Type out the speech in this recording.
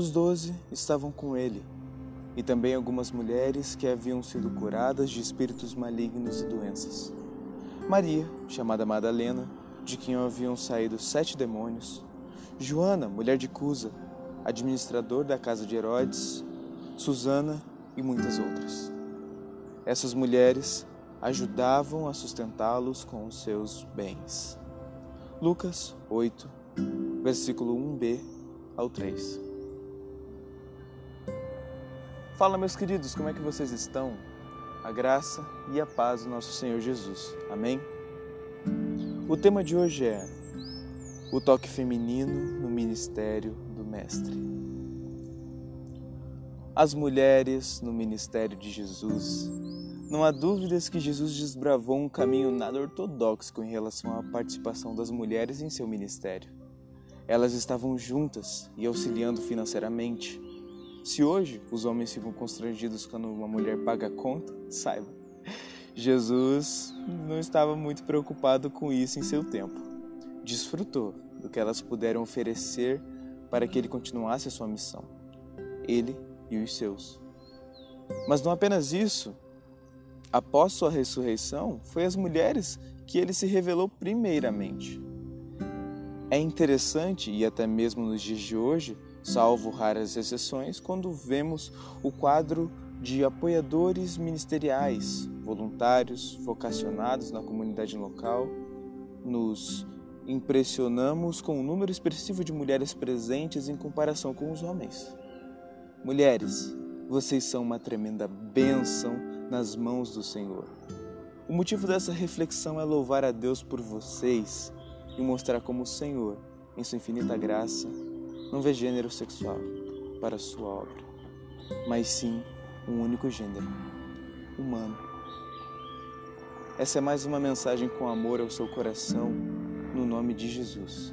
Os doze estavam com ele, e também algumas mulheres que haviam sido curadas de espíritos malignos e doenças. Maria, chamada Madalena, de quem haviam saído sete demônios, Joana, mulher de Cusa, administrador da casa de Herodes, Susana e muitas outras. Essas mulheres ajudavam a sustentá-los com os seus bens. Lucas 8, versículo 1b ao 3. Fala, meus queridos, como é que vocês estão? A graça e a paz do nosso Senhor Jesus. Amém? O tema de hoje é o toque feminino no ministério do Mestre. As mulheres no ministério de Jesus. Não há dúvidas que Jesus desbravou um caminho nada ortodoxo em relação à participação das mulheres em seu ministério. Elas estavam juntas e auxiliando financeiramente se hoje os homens ficam constrangidos quando uma mulher paga a conta, saiba, Jesus não estava muito preocupado com isso em seu tempo. Desfrutou do que elas puderam oferecer para que ele continuasse a sua missão, ele e os seus. Mas não apenas isso, após sua ressurreição, foi às mulheres que ele se revelou primeiramente. É interessante, e até mesmo nos dias de hoje, salvo raras exceções, quando vemos o quadro de apoiadores ministeriais, voluntários, vocacionados na comunidade local, nos impressionamos com o número expressivo de mulheres presentes em comparação com os homens. Mulheres, vocês são uma tremenda bênção nas mãos do Senhor. O motivo dessa reflexão é louvar a Deus por vocês e mostrar como o Senhor, em sua infinita graça, não vê gênero sexual para sua obra, mas sim um único gênero, humano. Essa é mais uma mensagem com amor ao seu coração, no nome de Jesus.